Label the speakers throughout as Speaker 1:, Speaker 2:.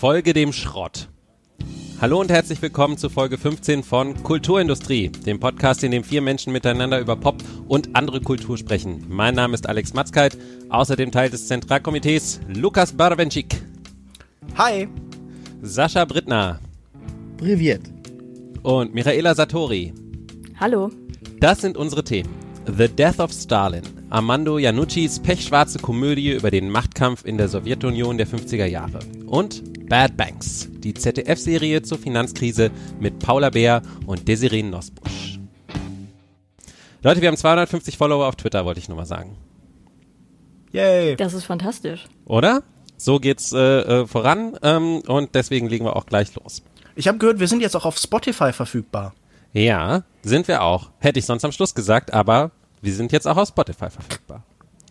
Speaker 1: Folge dem Schrott. Hallo und herzlich willkommen zu Folge 15 von Kulturindustrie, dem Podcast, in dem vier Menschen miteinander über Pop und andere Kultur sprechen. Mein Name ist Alex Matzkeit, außerdem Teil des Zentralkomitees Lukas Barwenschik.
Speaker 2: Hi.
Speaker 1: Sascha Brittner.
Speaker 3: Priviert.
Speaker 1: Und Michaela Satori.
Speaker 4: Hallo.
Speaker 1: Das sind unsere Themen. The Death of Stalin, Armando Iannuccis pechschwarze Komödie über den Machtkampf in der Sowjetunion der 50er Jahre. Und Bad Banks, die ZDF-Serie zur Finanzkrise mit Paula Bär und Desiree Nosbusch. Leute, wir haben 250 Follower auf Twitter, wollte ich nur mal sagen.
Speaker 2: Yay.
Speaker 4: Das ist fantastisch.
Speaker 1: Oder? So geht's äh, äh, voran ähm, und deswegen legen wir auch gleich los.
Speaker 2: Ich habe gehört, wir sind jetzt auch auf Spotify verfügbar.
Speaker 1: Ja, sind wir auch. Hätte ich sonst am Schluss gesagt, aber wir sind jetzt auch auf Spotify verfügbar.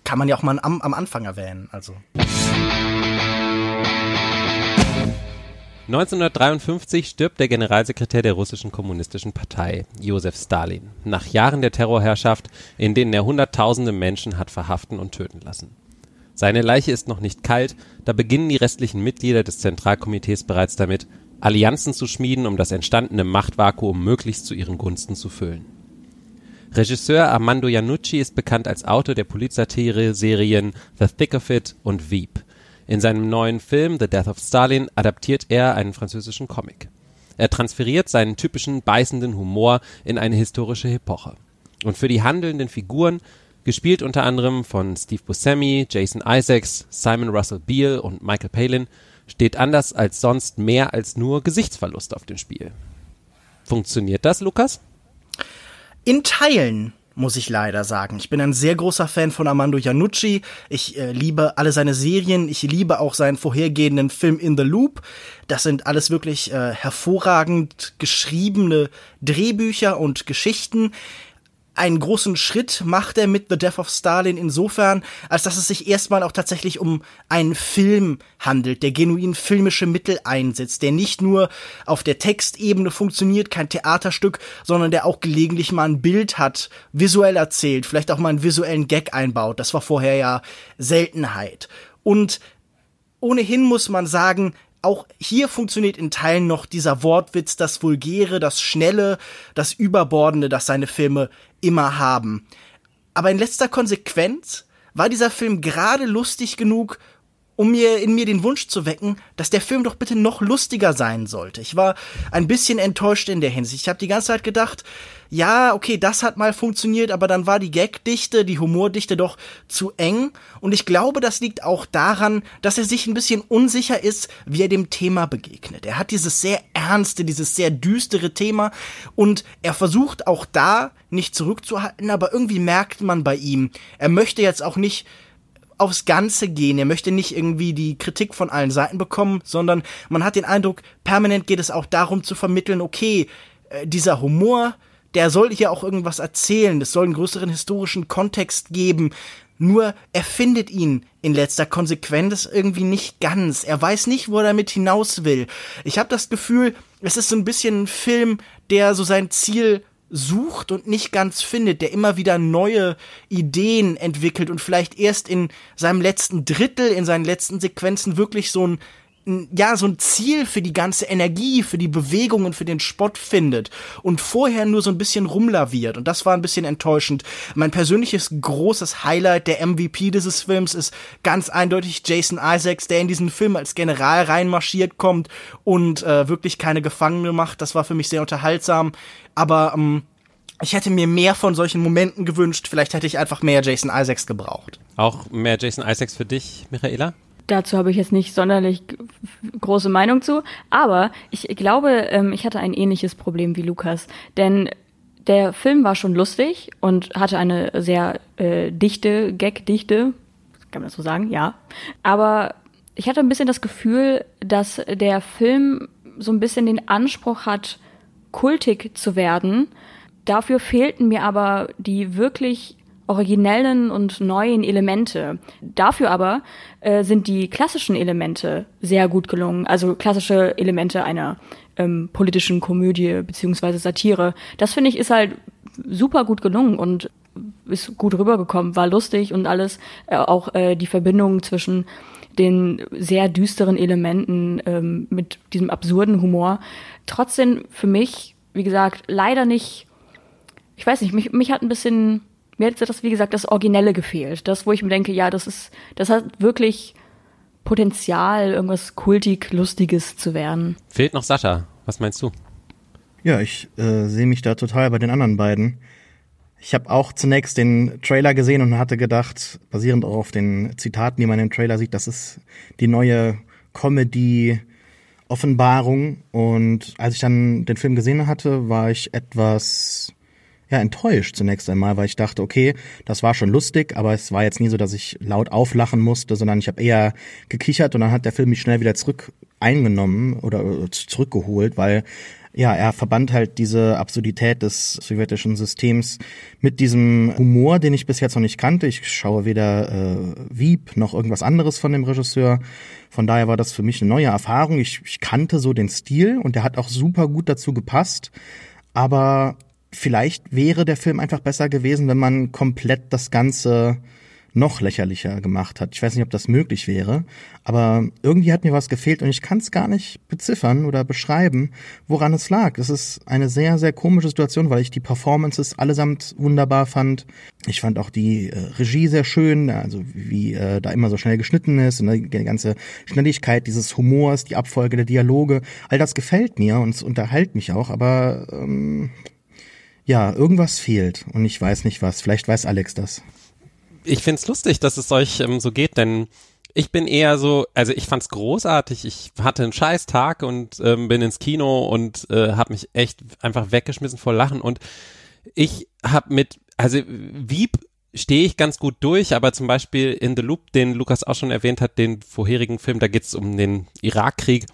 Speaker 2: Kann man ja auch mal am, am Anfang erwähnen, also.
Speaker 1: 1953 stirbt der Generalsekretär der russischen kommunistischen Partei, Josef Stalin, nach Jahren der Terrorherrschaft, in denen er Hunderttausende Menschen hat verhaften und töten lassen. Seine Leiche ist noch nicht kalt, da beginnen die restlichen Mitglieder des Zentralkomitees bereits damit, Allianzen zu schmieden, um das entstandene Machtvakuum möglichst zu ihren Gunsten zu füllen. Regisseur Armando Iannucci ist bekannt als Autor der Polizatire-Serien The Thick of It und Veep. In seinem neuen Film The Death of Stalin adaptiert er einen französischen Comic. Er transferiert seinen typischen beißenden Humor in eine historische Epoche. Und für die handelnden Figuren, gespielt unter anderem von Steve Buscemi, Jason Isaacs, Simon Russell Beale und Michael Palin, steht anders als sonst mehr als nur Gesichtsverlust auf dem Spiel. Funktioniert das, Lukas?
Speaker 2: In Teilen muss ich leider sagen. Ich bin ein sehr großer Fan von Armando Iannucci. Ich äh, liebe alle seine Serien. Ich liebe auch seinen vorhergehenden Film In the Loop. Das sind alles wirklich äh, hervorragend geschriebene Drehbücher und Geschichten einen großen Schritt macht er mit The Death of Stalin insofern, als dass es sich erstmal auch tatsächlich um einen Film handelt, der genuin filmische Mittel einsetzt, der nicht nur auf der Textebene funktioniert, kein Theaterstück, sondern der auch gelegentlich mal ein Bild hat, visuell erzählt, vielleicht auch mal einen visuellen Gag einbaut. Das war vorher ja Seltenheit. Und ohnehin muss man sagen, auch hier funktioniert in Teilen noch dieser Wortwitz, das Vulgäre, das Schnelle, das Überbordende, das seine Filme immer haben. Aber in letzter Konsequenz war dieser Film gerade lustig genug, um mir in mir den Wunsch zu wecken, dass der Film doch bitte noch lustiger sein sollte. Ich war ein bisschen enttäuscht in der Hinsicht. Ich habe die ganze Zeit gedacht, ja, okay, das hat mal funktioniert, aber dann war die Gagdichte, die Humordichte doch zu eng. Und ich glaube, das liegt auch daran, dass er sich ein bisschen unsicher ist, wie er dem Thema begegnet. Er hat dieses sehr ernste, dieses sehr düstere Thema und er versucht auch da nicht zurückzuhalten, aber irgendwie merkt man bei ihm, er möchte jetzt auch nicht aufs Ganze gehen. Er möchte nicht irgendwie die Kritik von allen Seiten bekommen, sondern man hat den Eindruck, permanent geht es auch darum zu vermitteln, okay, äh, dieser Humor, der soll hier auch irgendwas erzählen, es soll einen größeren historischen Kontext geben. Nur er findet ihn in letzter Konsequenz irgendwie nicht ganz. Er weiß nicht, wo er damit hinaus will. Ich habe das Gefühl, es ist so ein bisschen ein Film, der so sein Ziel sucht und nicht ganz findet, der immer wieder neue Ideen entwickelt und vielleicht erst in seinem letzten Drittel, in seinen letzten Sequenzen wirklich so ein ja, so ein Ziel für die ganze Energie, für die Bewegung und für den Spott findet und vorher nur so ein bisschen rumlaviert und das war ein bisschen enttäuschend. Mein persönliches großes Highlight der MVP dieses Films ist ganz eindeutig Jason Isaacs, der in diesen Film als General reinmarschiert kommt und äh, wirklich keine Gefangene macht. Das war für mich sehr unterhaltsam, aber ähm, ich hätte mir mehr von solchen Momenten gewünscht. Vielleicht hätte ich einfach mehr Jason Isaacs gebraucht.
Speaker 1: Auch mehr Jason Isaacs für dich, Michaela?
Speaker 4: Dazu habe ich jetzt nicht sonderlich große Meinung zu, aber ich glaube, ähm, ich hatte ein ähnliches Problem wie Lukas, denn der Film war schon lustig und hatte eine sehr äh, dichte Gag-Dichte, kann man das so sagen, ja. Aber ich hatte ein bisschen das Gefühl, dass der Film so ein bisschen den Anspruch hat, kultig zu werden. Dafür fehlten mir aber die wirklich originellen und neuen Elemente. Dafür aber äh, sind die klassischen Elemente sehr gut gelungen. Also klassische Elemente einer ähm, politischen Komödie beziehungsweise Satire. Das finde ich ist halt super gut gelungen und ist gut rübergekommen, war lustig und alles. Äh, auch äh, die Verbindung zwischen den sehr düsteren Elementen, ähm, mit diesem absurden Humor. Trotzdem für mich, wie gesagt, leider nicht, ich weiß nicht, mich, mich hat ein bisschen, mir hat das, wie gesagt, das Originelle gefehlt. Das, wo ich mir denke, ja, das ist, das hat wirklich Potenzial, irgendwas kultig, lustiges zu werden.
Speaker 1: Fehlt noch Sascha. Was meinst du?
Speaker 3: Ja, ich äh, sehe mich da total bei den anderen beiden. Ich habe auch zunächst den Trailer gesehen und hatte gedacht, basierend auch auf den Zitaten, die man im Trailer sieht, das ist die neue Comedy-Offenbarung. Und als ich dann den Film gesehen hatte, war ich etwas ja, enttäuscht zunächst einmal, weil ich dachte, okay, das war schon lustig, aber es war jetzt nie so, dass ich laut auflachen musste, sondern ich habe eher gekichert und dann hat der Film mich schnell wieder zurück eingenommen oder äh, zurückgeholt, weil ja, er verband halt diese Absurdität des sowjetischen Systems mit diesem Humor, den ich bis jetzt noch nicht kannte. Ich schaue weder äh, Wieb noch irgendwas anderes von dem Regisseur. Von daher war das für mich eine neue Erfahrung. Ich, ich kannte so den Stil und der hat auch super gut dazu gepasst. Aber vielleicht wäre der Film einfach besser gewesen, wenn man komplett das Ganze noch lächerlicher gemacht hat. Ich weiß nicht, ob das möglich wäre, aber irgendwie hat mir was gefehlt und ich kann es gar nicht beziffern oder beschreiben, woran es lag. Es ist eine sehr, sehr komische Situation, weil ich die Performances allesamt wunderbar fand. Ich fand auch die äh, Regie sehr schön, also wie äh, da immer so schnell geschnitten ist und die ganze Schnelligkeit dieses Humors, die Abfolge der Dialoge, all das gefällt mir und es unterhält mich auch, aber ähm, ja, irgendwas fehlt und ich weiß nicht was. Vielleicht weiß Alex das
Speaker 1: ich find's lustig, dass es euch ähm, so geht, denn ich bin eher so, also ich fand's großartig. Ich hatte einen scheiß Tag und ähm, bin ins Kino und äh, habe mich echt einfach weggeschmissen vor Lachen und ich habe mit, also Wieb stehe ich ganz gut durch, aber zum Beispiel in The Loop, den Lukas auch schon erwähnt hat, den vorherigen Film, da geht's um den Irakkrieg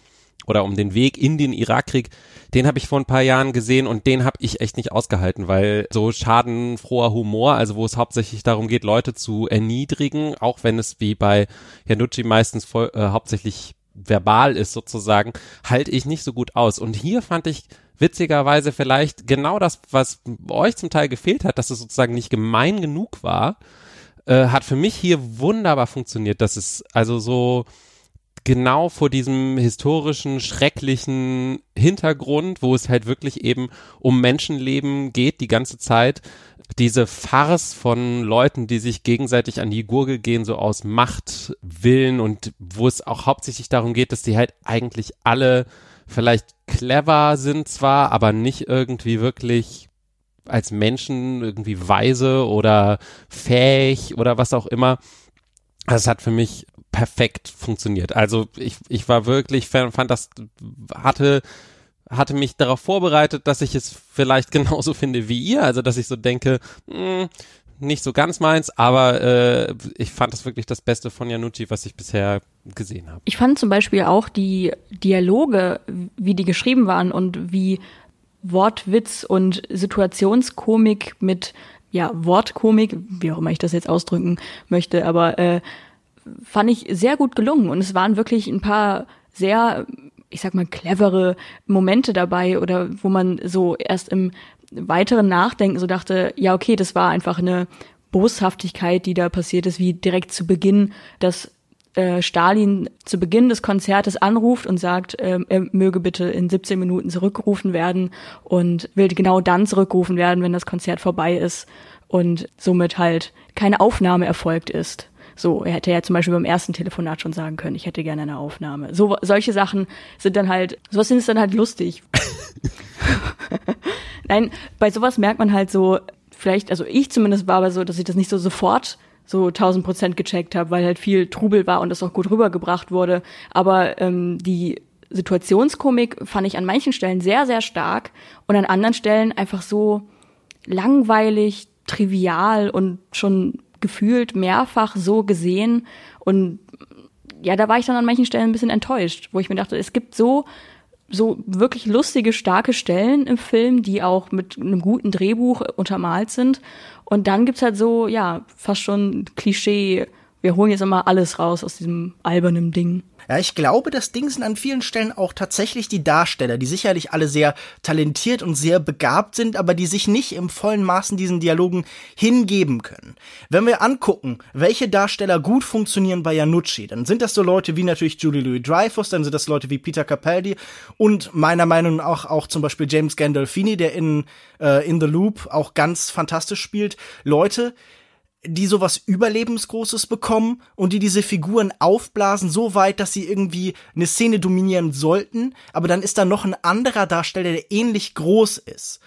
Speaker 1: oder um den Weg in den Irakkrieg, den habe ich vor ein paar Jahren gesehen und den habe ich echt nicht ausgehalten, weil so schadenfroher Humor, also wo es hauptsächlich darum geht, Leute zu erniedrigen, auch wenn es wie bei Janucci meistens voll, äh, hauptsächlich verbal ist sozusagen, halte ich nicht so gut aus. Und hier fand ich witzigerweise vielleicht genau das, was euch zum Teil gefehlt hat, dass es sozusagen nicht gemein genug war, äh, hat für mich hier wunderbar funktioniert. dass es also so genau vor diesem historischen, schrecklichen Hintergrund, wo es halt wirklich eben um Menschenleben geht die ganze Zeit. Diese Farce von Leuten, die sich gegenseitig an die Gurgel gehen, so aus Machtwillen und wo es auch hauptsächlich darum geht, dass die halt eigentlich alle vielleicht clever sind zwar, aber nicht irgendwie wirklich als Menschen irgendwie weise oder fähig oder was auch immer. Das hat für mich perfekt funktioniert. Also ich, ich war wirklich, fand das, hatte, hatte mich darauf vorbereitet, dass ich es vielleicht genauso finde wie ihr. Also dass ich so denke, mh, hm, nicht so ganz meins, aber äh, ich fand das wirklich das Beste von Janucci, was ich bisher gesehen habe.
Speaker 4: Ich fand zum Beispiel auch die Dialoge, wie die geschrieben waren und wie Wortwitz und Situationskomik mit ja, Wortkomik, wie auch immer ich das jetzt ausdrücken möchte, aber äh, fand ich sehr gut gelungen und es waren wirklich ein paar sehr, ich sag mal, clevere Momente dabei oder wo man so erst im weiteren Nachdenken so dachte, ja, okay, das war einfach eine Boshaftigkeit, die da passiert ist, wie direkt zu Beginn, dass äh, Stalin zu Beginn des Konzertes anruft und sagt, äh, er möge bitte in 17 Minuten zurückgerufen werden und will genau dann zurückgerufen werden, wenn das Konzert vorbei ist und somit halt keine Aufnahme erfolgt ist. So, er hätte ja zum Beispiel beim ersten Telefonat schon sagen können, ich hätte gerne eine Aufnahme. So, solche Sachen sind dann halt, sowas ist dann halt lustig. Nein, bei sowas merkt man halt so, vielleicht, also ich zumindest war aber so, dass ich das nicht so sofort so 1000 Prozent gecheckt habe, weil halt viel Trubel war und das auch gut rübergebracht wurde. Aber ähm, die Situationskomik fand ich an manchen Stellen sehr, sehr stark und an anderen Stellen einfach so langweilig, trivial und schon gefühlt mehrfach so gesehen und ja, da war ich dann an manchen Stellen ein bisschen enttäuscht, wo ich mir dachte, es gibt so so wirklich lustige, starke Stellen im Film, die auch mit einem guten Drehbuch untermalt sind. Und dann gibt's halt so, ja, fast schon Klischee, wir holen jetzt immer alles raus aus diesem albernen Ding.
Speaker 2: Ja, ich glaube, das Ding sind an vielen Stellen auch tatsächlich die Darsteller, die sicherlich alle sehr talentiert und sehr begabt sind, aber die sich nicht im vollen Maßen diesen Dialogen hingeben können. Wenn wir angucken, welche Darsteller gut funktionieren bei Janucci, dann sind das so Leute wie natürlich Julie Louis Dreyfus, dann sind das Leute wie Peter Capaldi und meiner Meinung nach auch zum Beispiel James Gandolfini, der in, äh, in The Loop auch ganz fantastisch spielt. Leute, die sowas Überlebensgroßes bekommen und die diese Figuren aufblasen so weit, dass sie irgendwie eine Szene dominieren sollten, aber dann ist da noch ein anderer Darsteller, der ähnlich groß ist.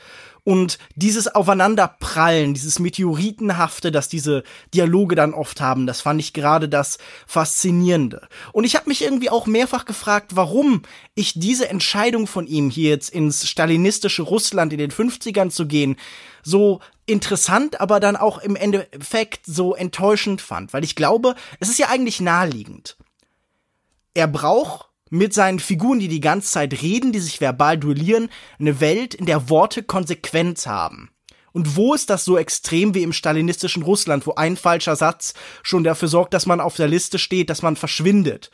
Speaker 2: Und dieses Aufeinanderprallen, dieses Meteoritenhafte, das diese Dialoge dann oft haben, das fand ich gerade das Faszinierende. Und ich habe mich irgendwie auch mehrfach gefragt, warum ich diese Entscheidung von ihm, hier jetzt ins stalinistische Russland in den 50ern zu gehen, so interessant, aber dann auch im Endeffekt so enttäuschend fand. Weil ich glaube, es ist ja eigentlich naheliegend. Er braucht mit seinen Figuren, die die ganze Zeit reden, die sich verbal duellieren, eine Welt, in der Worte Konsequenz haben. Und wo ist das so extrem wie im stalinistischen Russland, wo ein falscher Satz schon dafür sorgt, dass man auf der Liste steht, dass man verschwindet?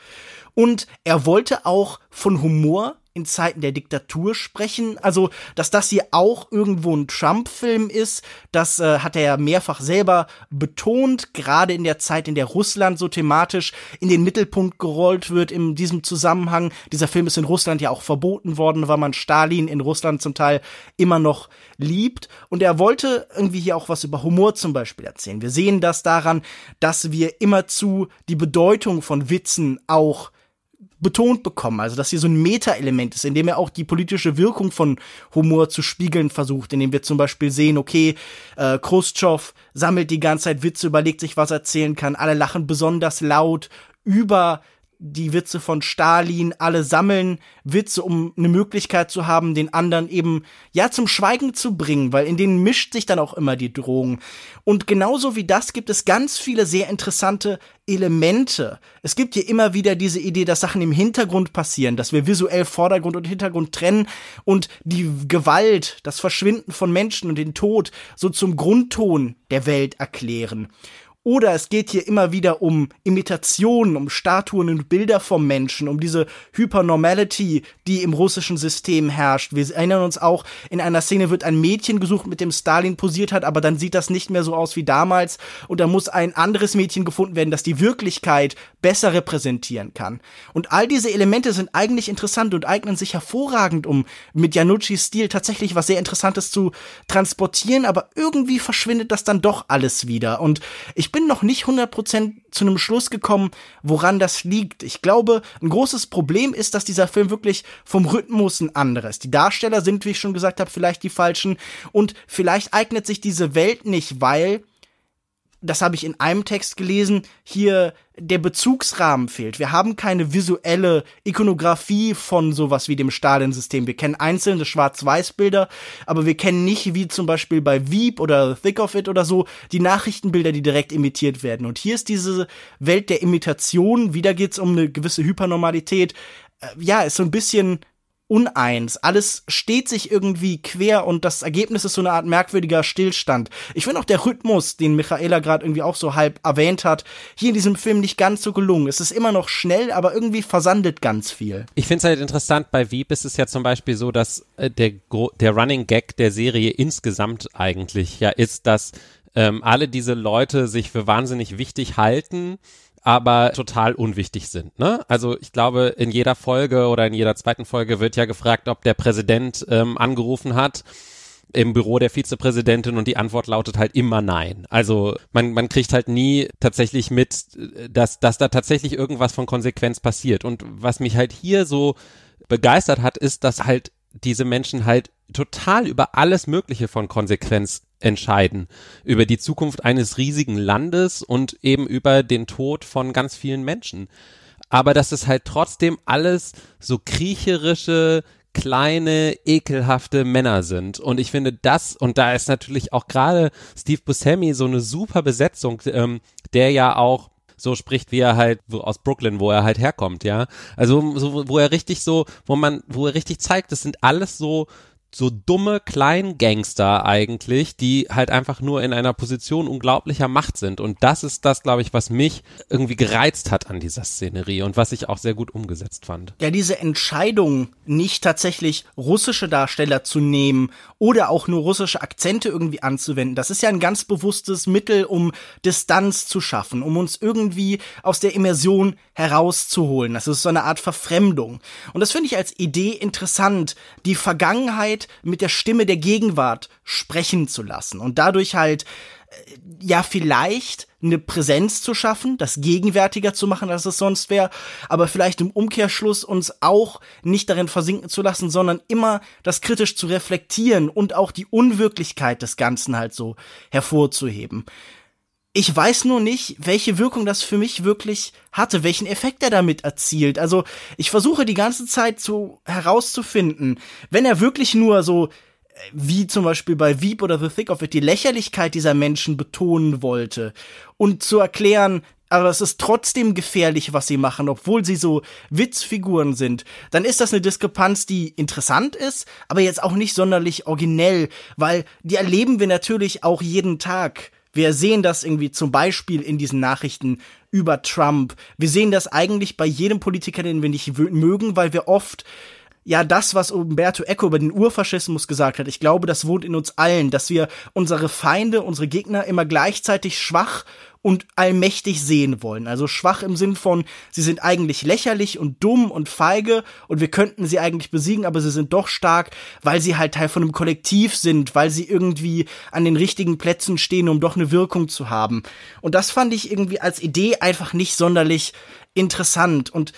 Speaker 2: Und er wollte auch von Humor in Zeiten der Diktatur sprechen. Also, dass das hier auch irgendwo ein Trump-Film ist, das äh, hat er ja mehrfach selber betont, gerade in der Zeit, in der Russland so thematisch in den Mittelpunkt gerollt wird in diesem Zusammenhang. Dieser Film ist in Russland ja auch verboten worden, weil man Stalin in Russland zum Teil immer noch liebt. Und er wollte irgendwie hier auch was über Humor zum Beispiel erzählen. Wir sehen das daran, dass wir immerzu die Bedeutung von Witzen auch betont bekommen. Also, dass hier so ein Meta-Element ist, in dem er auch die politische Wirkung von Humor zu spiegeln versucht, indem wir zum Beispiel sehen, okay, äh, Khrushchev sammelt die ganze Zeit Witze, überlegt sich, was er erzählen kann, alle lachen besonders laut über die Witze von Stalin, alle sammeln Witze, um eine Möglichkeit zu haben, den anderen eben ja zum Schweigen zu bringen, weil in denen mischt sich dann auch immer die Drohung. Und genauso wie das gibt es ganz viele sehr interessante Elemente. Es gibt hier immer wieder diese Idee, dass Sachen im Hintergrund passieren, dass wir visuell Vordergrund und Hintergrund trennen und die Gewalt, das Verschwinden von Menschen und den Tod so zum Grundton der Welt erklären. Oder es geht hier immer wieder um Imitationen, um Statuen und Bilder vom Menschen, um diese Hypernormality, die im russischen System herrscht. Wir erinnern uns auch, in einer Szene wird ein Mädchen gesucht, mit dem Stalin posiert hat, aber dann sieht das nicht mehr so aus wie damals und da muss ein anderes Mädchen gefunden werden, das die Wirklichkeit besser repräsentieren kann. Und all diese Elemente sind eigentlich interessant und eignen sich hervorragend, um mit Januccis Stil tatsächlich was sehr Interessantes zu transportieren, aber irgendwie verschwindet das dann doch alles wieder. Und ich bin noch nicht 100% zu einem Schluss gekommen, woran das liegt. Ich glaube, ein großes Problem ist, dass dieser Film wirklich vom Rhythmus ein anderes. Die Darsteller sind, wie ich schon gesagt habe, vielleicht die falschen und vielleicht eignet sich diese Welt nicht, weil das habe ich in einem Text gelesen, hier der Bezugsrahmen fehlt. Wir haben keine visuelle Ikonografie von sowas wie dem Stalin-System. Wir kennen einzelne Schwarz-Weiß-Bilder, aber wir kennen nicht, wie zum Beispiel bei Veep oder Thick of It oder so, die Nachrichtenbilder, die direkt imitiert werden. Und hier ist diese Welt der Imitation, wieder geht's um eine gewisse Hypernormalität. Äh, ja, ist so ein bisschen uneins. Alles steht sich irgendwie quer und das Ergebnis ist so eine Art merkwürdiger Stillstand. Ich finde auch der Rhythmus, den Michaela gerade irgendwie auch so halb erwähnt hat, hier in diesem Film nicht ganz so gelungen. Es ist immer noch schnell, aber irgendwie versandet ganz viel.
Speaker 1: Ich finde es halt interessant, bei Wieb ist es ja zum Beispiel so, dass äh, der, der Running Gag der Serie insgesamt eigentlich ja ist, dass ähm, alle diese Leute sich für wahnsinnig wichtig halten aber total unwichtig sind. Ne? Also ich glaube, in jeder Folge oder in jeder zweiten Folge wird ja gefragt, ob der Präsident ähm, angerufen hat im Büro der Vizepräsidentin und die Antwort lautet halt immer nein. Also man, man kriegt halt nie tatsächlich mit, dass, dass da tatsächlich irgendwas von Konsequenz passiert. Und was mich halt hier so begeistert hat, ist, dass halt diese Menschen halt total über alles Mögliche von Konsequenz entscheiden. Über die Zukunft eines riesigen Landes und eben über den Tod von ganz vielen Menschen. Aber dass es halt trotzdem alles so kriecherische, kleine, ekelhafte Männer sind. Und ich finde das, und da ist natürlich auch gerade Steve Buscemi so eine super Besetzung, ähm, der ja auch so spricht, wie er halt aus Brooklyn, wo er halt herkommt, ja. Also so, wo er richtig so, wo man, wo er richtig zeigt, das sind alles so so dumme Kleingangster eigentlich, die halt einfach nur in einer Position unglaublicher Macht sind. Und das ist das, glaube ich, was mich irgendwie gereizt hat an dieser Szenerie und was ich auch sehr gut umgesetzt fand.
Speaker 2: Ja, diese Entscheidung, nicht tatsächlich russische Darsteller zu nehmen oder auch nur russische Akzente irgendwie anzuwenden, das ist ja ein ganz bewusstes Mittel, um Distanz zu schaffen, um uns irgendwie aus der Immersion herauszuholen. Das ist so eine Art Verfremdung. Und das finde ich als Idee interessant, die Vergangenheit mit der Stimme der Gegenwart sprechen zu lassen und dadurch halt äh, ja vielleicht eine Präsenz zu schaffen, das gegenwärtiger zu machen, als es sonst wäre, aber vielleicht im Umkehrschluss uns auch nicht darin versinken zu lassen, sondern immer das kritisch zu reflektieren und auch die Unwirklichkeit des Ganzen halt so hervorzuheben. Ich weiß nur nicht, welche Wirkung das für mich wirklich hatte, welchen Effekt er damit erzielt. Also ich versuche die ganze Zeit so herauszufinden, wenn er wirklich nur so äh, wie zum Beispiel bei Veep oder The Thick of It die Lächerlichkeit dieser Menschen betonen wollte und zu erklären, aber es ist trotzdem gefährlich, was sie machen, obwohl sie so Witzfiguren sind, dann ist das eine Diskrepanz, die interessant ist, aber jetzt auch nicht sonderlich originell, weil die erleben wir natürlich auch jeden Tag. Wir sehen das irgendwie zum Beispiel in diesen Nachrichten über Trump. Wir sehen das eigentlich bei jedem Politiker, den wir nicht mögen, weil wir oft ja das, was Umberto Eco über den Urfaschismus gesagt hat, ich glaube, das wohnt in uns allen, dass wir unsere Feinde, unsere Gegner immer gleichzeitig schwach und allmächtig sehen wollen. Also schwach im Sinn von, sie sind eigentlich lächerlich und dumm und feige und wir könnten sie eigentlich besiegen, aber sie sind doch stark, weil sie halt Teil von einem Kollektiv sind, weil sie irgendwie an den richtigen Plätzen stehen, um doch eine Wirkung zu haben. Und das fand ich irgendwie als Idee einfach nicht sonderlich interessant und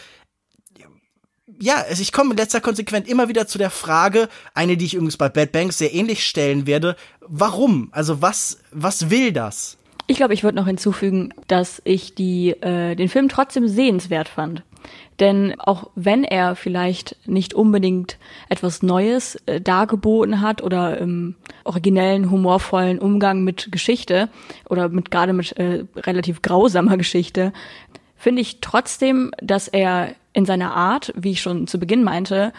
Speaker 2: ja, also ich komme in letzter Konsequenz immer wieder zu der Frage, eine, die ich übrigens bei Bad Banks sehr ähnlich stellen werde, warum? Also was, was will das?
Speaker 4: Ich glaube, ich würde noch hinzufügen, dass ich die, äh, den Film trotzdem sehenswert fand. Denn auch wenn er vielleicht nicht unbedingt etwas Neues äh, dargeboten hat oder im originellen, humorvollen Umgang mit Geschichte oder mit gerade mit äh, relativ grausamer Geschichte, finde ich trotzdem, dass er in seiner Art, wie ich schon zu Beginn meinte,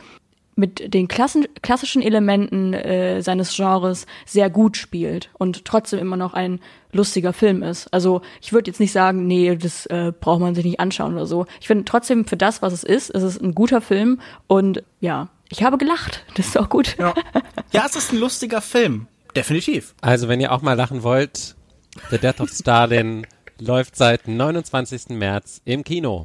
Speaker 4: mit den Klassen, klassischen Elementen äh, seines Genres sehr gut spielt und trotzdem immer noch ein lustiger Film ist. Also ich würde jetzt nicht sagen, nee, das äh, braucht man sich nicht anschauen oder so. Ich finde trotzdem für das, was es ist, ist es ein guter Film und ja, ich habe gelacht. Das ist auch gut.
Speaker 2: Ja, ja es ist ein lustiger Film. Definitiv.
Speaker 1: Also wenn ihr auch mal lachen wollt, The Death of Stalin läuft seit 29. März im Kino.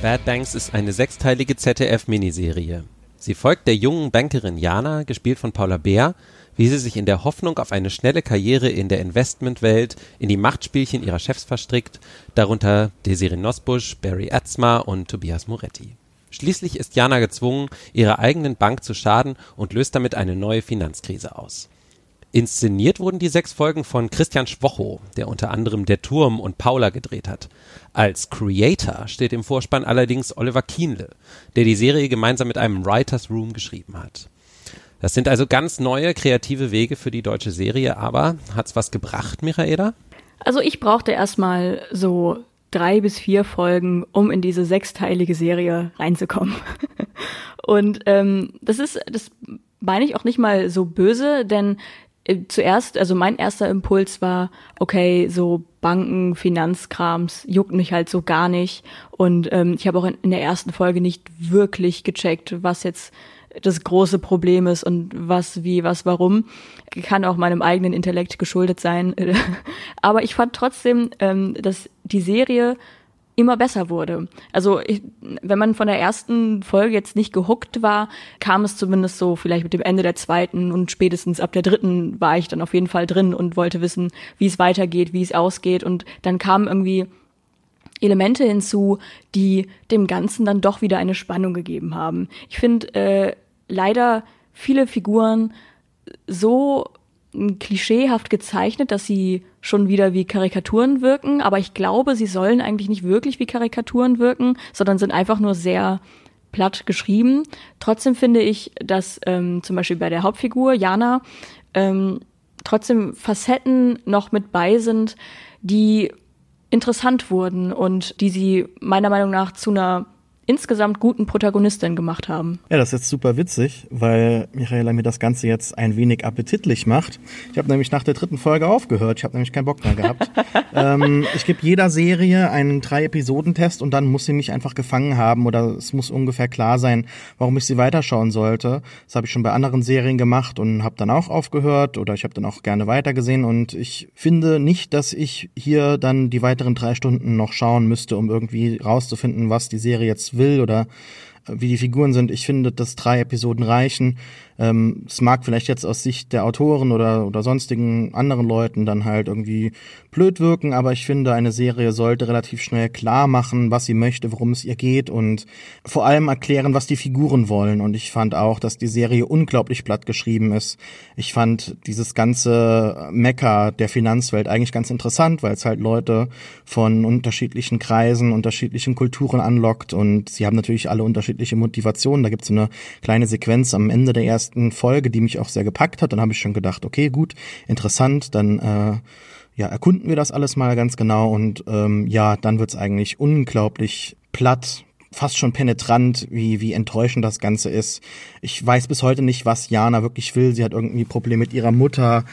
Speaker 1: Bad Banks ist eine sechsteilige ZDF-Miniserie. Sie folgt der jungen Bankerin Jana, gespielt von Paula Beer, wie sie sich in der Hoffnung auf eine schnelle Karriere in der Investmentwelt in die Machtspielchen ihrer Chefs verstrickt, darunter Desiree Nosbusch, Barry Atzma und Tobias Moretti. Schließlich ist Jana gezwungen, ihrer eigenen Bank zu schaden und löst damit eine neue Finanzkrise aus. Inszeniert wurden die sechs Folgen von Christian Schwocho, der unter anderem Der Turm und Paula gedreht hat. Als Creator steht im Vorspann allerdings Oliver Kienle, der die Serie gemeinsam mit einem Writers Room geschrieben hat. Das sind also ganz neue kreative Wege für die deutsche Serie, aber hat's was gebracht, Michaela?
Speaker 4: Also ich brauchte erstmal so drei bis vier Folgen, um in diese sechsteilige Serie reinzukommen. Und ähm, das ist, das meine ich auch nicht mal so böse, denn zuerst, also mein erster Impuls war, okay, so Banken, Finanzkrams juckt mich halt so gar nicht. Und ähm, ich habe auch in, in, der ersten Folge nicht wirklich gecheckt, was jetzt das große Problem ist und was, wie, was, warum. Kann auch meinem eigenen Intellekt geschuldet sein. Aber ich fand trotzdem, ähm, dass die Serie immer besser wurde. Also ich, wenn man von der ersten Folge jetzt nicht gehuckt war, kam es zumindest so vielleicht mit dem Ende der zweiten und spätestens ab der dritten war ich dann auf jeden Fall drin und wollte wissen, wie es weitergeht, wie es ausgeht und dann kamen irgendwie Elemente hinzu, die dem Ganzen dann doch wieder eine Spannung gegeben haben. Ich finde äh, leider viele Figuren so klischeehaft gezeichnet, dass sie schon wieder wie Karikaturen wirken, aber ich glaube, sie sollen eigentlich nicht wirklich wie Karikaturen wirken, sondern sind einfach nur sehr platt geschrieben. Trotzdem finde ich, dass ähm, zum Beispiel bei der Hauptfigur Jana ähm, trotzdem Facetten noch mit bei sind, die interessant wurden und die sie meiner Meinung nach zu einer insgesamt guten Protagonistin gemacht haben.
Speaker 3: Ja, das ist jetzt super witzig, weil Michaela mir das Ganze jetzt ein wenig appetitlich macht. Ich habe nämlich nach der dritten Folge aufgehört. Ich habe nämlich keinen Bock mehr gehabt. ähm, ich gebe jeder Serie einen drei-Episoden-Test und dann muss sie mich einfach gefangen haben oder es muss ungefähr klar sein, warum ich sie weiterschauen sollte. Das habe ich schon bei anderen Serien gemacht und habe dann auch aufgehört oder ich habe dann auch gerne weitergesehen und ich finde nicht, dass ich hier dann die weiteren drei Stunden noch schauen müsste, um irgendwie rauszufinden, was die Serie jetzt will oder äh, wie die Figuren sind. Ich finde, dass drei Episoden reichen. Ähm, es mag vielleicht jetzt aus Sicht der Autoren oder, oder sonstigen anderen Leuten dann halt irgendwie blöd wirken, aber ich finde, eine Serie sollte relativ schnell klar machen, was sie möchte, worum es ihr geht und vor allem erklären, was die Figuren wollen. Und ich fand auch, dass die Serie unglaublich platt geschrieben ist. Ich fand dieses ganze Mecker der Finanzwelt eigentlich ganz interessant, weil es halt Leute von unterschiedlichen Kreisen, unterschiedlichen Kulturen anlockt und sie haben natürlich alle unterschiedliche Motivationen. Da gibt es eine kleine Sequenz am Ende der ersten ersten Folge, die mich auch sehr gepackt hat. Dann habe ich schon gedacht, okay, gut, interessant, dann äh, ja, erkunden wir das alles mal ganz genau und ähm, ja, dann wird's eigentlich unglaublich platt, fast schon penetrant, wie, wie enttäuschend das Ganze ist. Ich weiß bis heute nicht, was Jana wirklich will. Sie hat irgendwie Probleme mit ihrer Mutter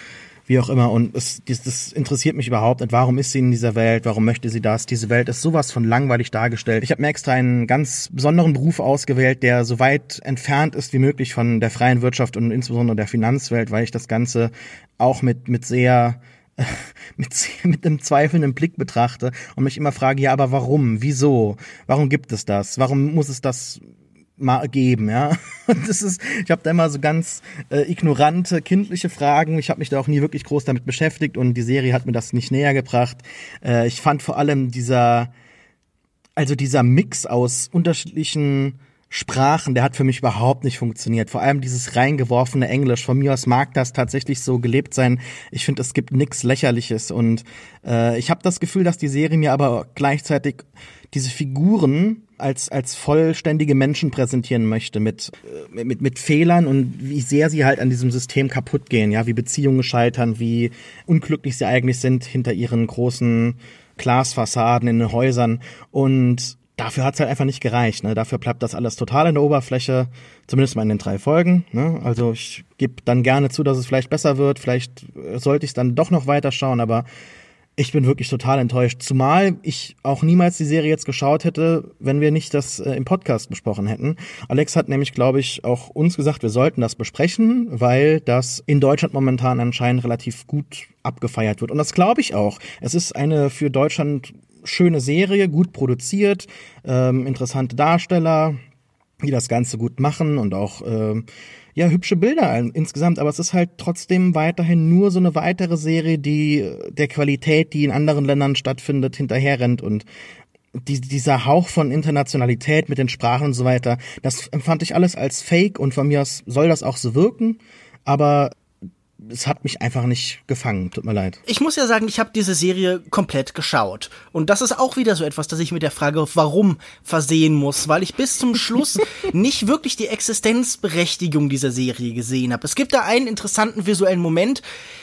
Speaker 3: wie auch immer. Und es, das, das interessiert mich überhaupt nicht. Warum ist sie in dieser Welt? Warum möchte sie das? Diese Welt ist sowas von langweilig dargestellt. Ich habe mir extra einen ganz besonderen Beruf ausgewählt, der so weit entfernt ist wie möglich von der freien Wirtschaft und insbesondere der Finanzwelt, weil ich das Ganze auch mit, mit sehr mit, mit einem zweifelnden Blick betrachte und mich immer frage, ja, aber warum? Wieso? Warum gibt es das? Warum muss es das mal geben, ja. Und das ist, ich habe da immer so ganz äh, ignorante, kindliche Fragen. Ich habe mich da auch nie wirklich groß damit beschäftigt und die Serie hat mir das nicht näher gebracht. Äh, ich fand vor allem dieser, also dieser Mix aus unterschiedlichen Sprachen, der hat für mich überhaupt nicht funktioniert. Vor allem dieses reingeworfene Englisch. Von mir aus mag das tatsächlich so gelebt sein. Ich finde, es gibt nichts Lächerliches und äh, ich habe das Gefühl, dass die Serie mir aber gleichzeitig diese Figuren als, als vollständige Menschen präsentieren möchte mit, äh, mit, mit Fehlern und wie sehr sie halt an diesem System kaputt gehen, ja, wie Beziehungen scheitern, wie unglücklich sie eigentlich sind hinter ihren großen Glasfassaden in den Häusern und dafür hat's halt einfach nicht gereicht. Ne? Dafür bleibt das alles total in der Oberfläche, zumindest mal in den drei Folgen. Ne? Also ich gebe dann gerne zu, dass es vielleicht besser wird. Vielleicht äh, sollte ich es dann doch noch weiter schauen, aber ich bin wirklich total enttäuscht. Zumal ich auch niemals die Serie jetzt geschaut hätte, wenn wir nicht das äh, im Podcast besprochen hätten. Alex hat nämlich, glaube ich, auch uns gesagt, wir sollten das besprechen, weil das in Deutschland momentan anscheinend relativ gut abgefeiert wird. Und das glaube ich auch. Es ist eine für Deutschland schöne Serie, gut produziert, ähm, interessante Darsteller, die das Ganze gut machen und auch ähm, ja, hübsche Bilder insgesamt, aber es ist halt trotzdem weiterhin nur so eine weitere Serie, die der Qualität, die in anderen Ländern stattfindet, hinterherrennt. Und die, dieser Hauch von Internationalität mit den Sprachen und so weiter, das empfand ich alles als Fake und von mir aus soll das auch so wirken, aber es hat mich einfach nicht gefangen. Tut mir leid.
Speaker 2: Ich muss ja sagen, ich habe diese Serie komplett geschaut. Und das ist auch wieder so etwas, das ich mit der Frage, warum versehen muss, weil ich bis zum Schluss nicht wirklich die Existenzberechtigung dieser Serie gesehen habe. Es gibt da einen interessanten visuellen Moment,